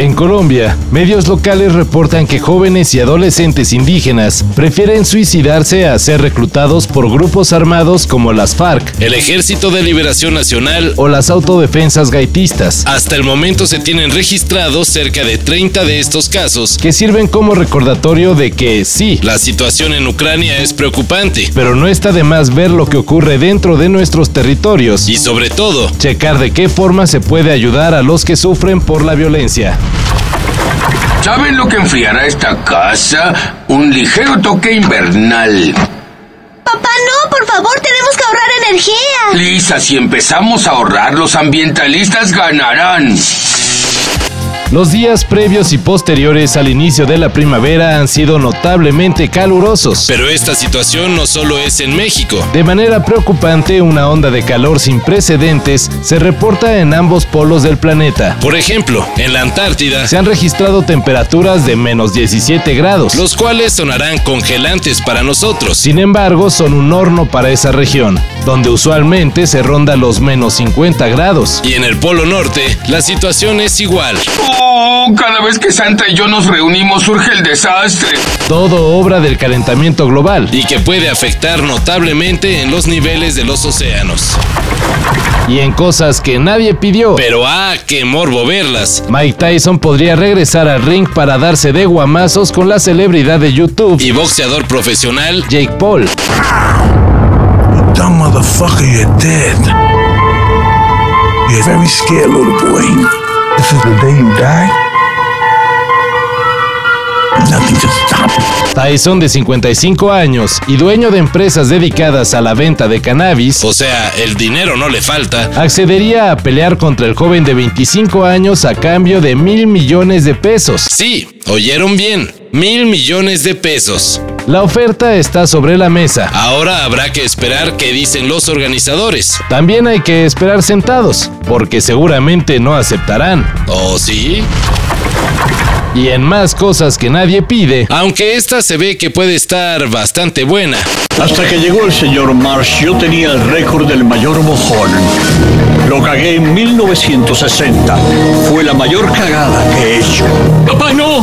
En Colombia, medios locales reportan que jóvenes y adolescentes indígenas prefieren suicidarse a ser reclutados por grupos armados como las FARC, el Ejército de Liberación Nacional o las autodefensas gaitistas. Hasta el momento se tienen registrados cerca de 30 de estos casos que sirven como recordatorio de que sí, la situación en Ucrania es preocupante, pero no está de más ver lo que ocurre dentro de nuestros territorios y sobre todo, checar de qué forma se puede ayudar a los que sufren por la violencia. ¿Saben lo que enfriará esta casa? Un ligero toque invernal. Papá, no, por favor, tenemos que ahorrar energía. Lisa, si empezamos a ahorrar, los ambientalistas ganarán. Los días previos y posteriores al inicio de la primavera han sido notablemente calurosos. Pero esta situación no solo es en México. De manera preocupante, una onda de calor sin precedentes se reporta en ambos polos del planeta. Por ejemplo, en la Antártida se han registrado temperaturas de menos 17 grados, los cuales sonarán congelantes para nosotros. Sin embargo, son un horno para esa región, donde usualmente se ronda los menos 50 grados. Y en el polo norte, la situación es igual. Oh, cada vez que Santa y yo nos reunimos surge el desastre. Todo obra del calentamiento global. Y que puede afectar notablemente en los niveles de los océanos. Y en cosas que nadie pidió. Pero ah, qué morbo verlas. Mike Tyson podría regresar al ring para darse de guamazos con la celebridad de YouTube y boxeador profesional Jake Paul. Dumb motherfucker, you're dead. You're very scared, little boy. This is the day you die. Nothing to stop it. Tyson, de 55 años y dueño de empresas dedicadas a la venta de cannabis, o sea, el dinero no le falta, accedería a pelear contra el joven de 25 años a cambio de mil millones de pesos. Sí, oyeron bien, mil millones de pesos. La oferta está sobre la mesa. Ahora habrá que esperar qué dicen los organizadores. También hay que esperar sentados, porque seguramente no aceptarán. ¿Oh, sí? Y en más cosas que nadie pide, aunque esta se ve que puede estar bastante buena. Hasta que llegó el señor Marsh, yo tenía el récord del mayor mojón. Lo cagué en 1960. Fue la mayor cagada que he hecho. ¡Papá, no!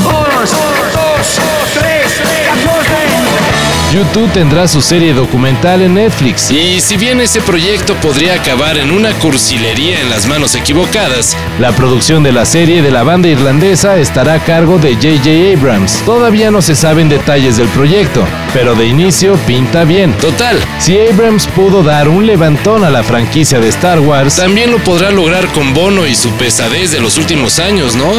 YouTube tendrá su serie documental en Netflix. Y si bien ese proyecto podría acabar en una cursilería en las manos equivocadas, la producción de la serie de la banda irlandesa estará a cargo de J.J. Abrams. Todavía no se saben detalles del proyecto, pero de inicio pinta bien. Total, si Abrams pudo dar un levantón a la franquicia de Star Wars, también lo podrá lograr con Bono y su pesadez de los últimos años, ¿no?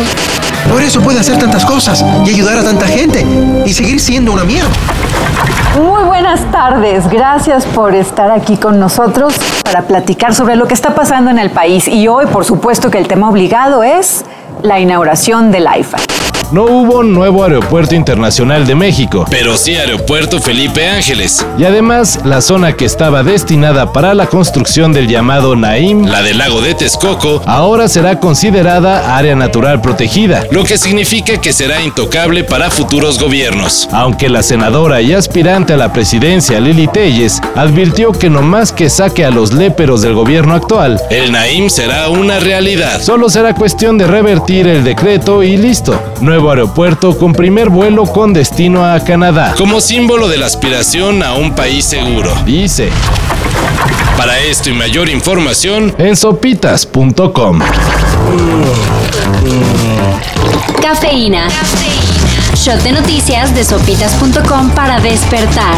Por eso puede hacer tantas cosas y ayudar a tanta gente y seguir siendo una mierda. Muy buenas tardes, gracias por estar aquí con nosotros para platicar sobre lo que está pasando en el país. Y hoy, por supuesto, que el tema obligado es la inauguración del IFA. No hubo nuevo aeropuerto internacional de México, pero sí aeropuerto Felipe Ángeles. Y además, la zona que estaba destinada para la construcción del llamado Naim, la del lago de Texcoco, ahora será considerada área natural protegida, lo que significa que será intocable para futuros gobiernos. Aunque la senadora y aspirante a la presidencia Lili Telles advirtió que no más que saque a los léperos del gobierno actual, el Naim será una realidad. Solo será cuestión de revertir el decreto y listo. Nuevo aeropuerto con primer vuelo con destino a Canadá. Como símbolo de la aspiración a un país seguro. Dice. Para esto y mayor información en sopitas.com. Cafeína. Shot de noticias de sopitas.com para despertar.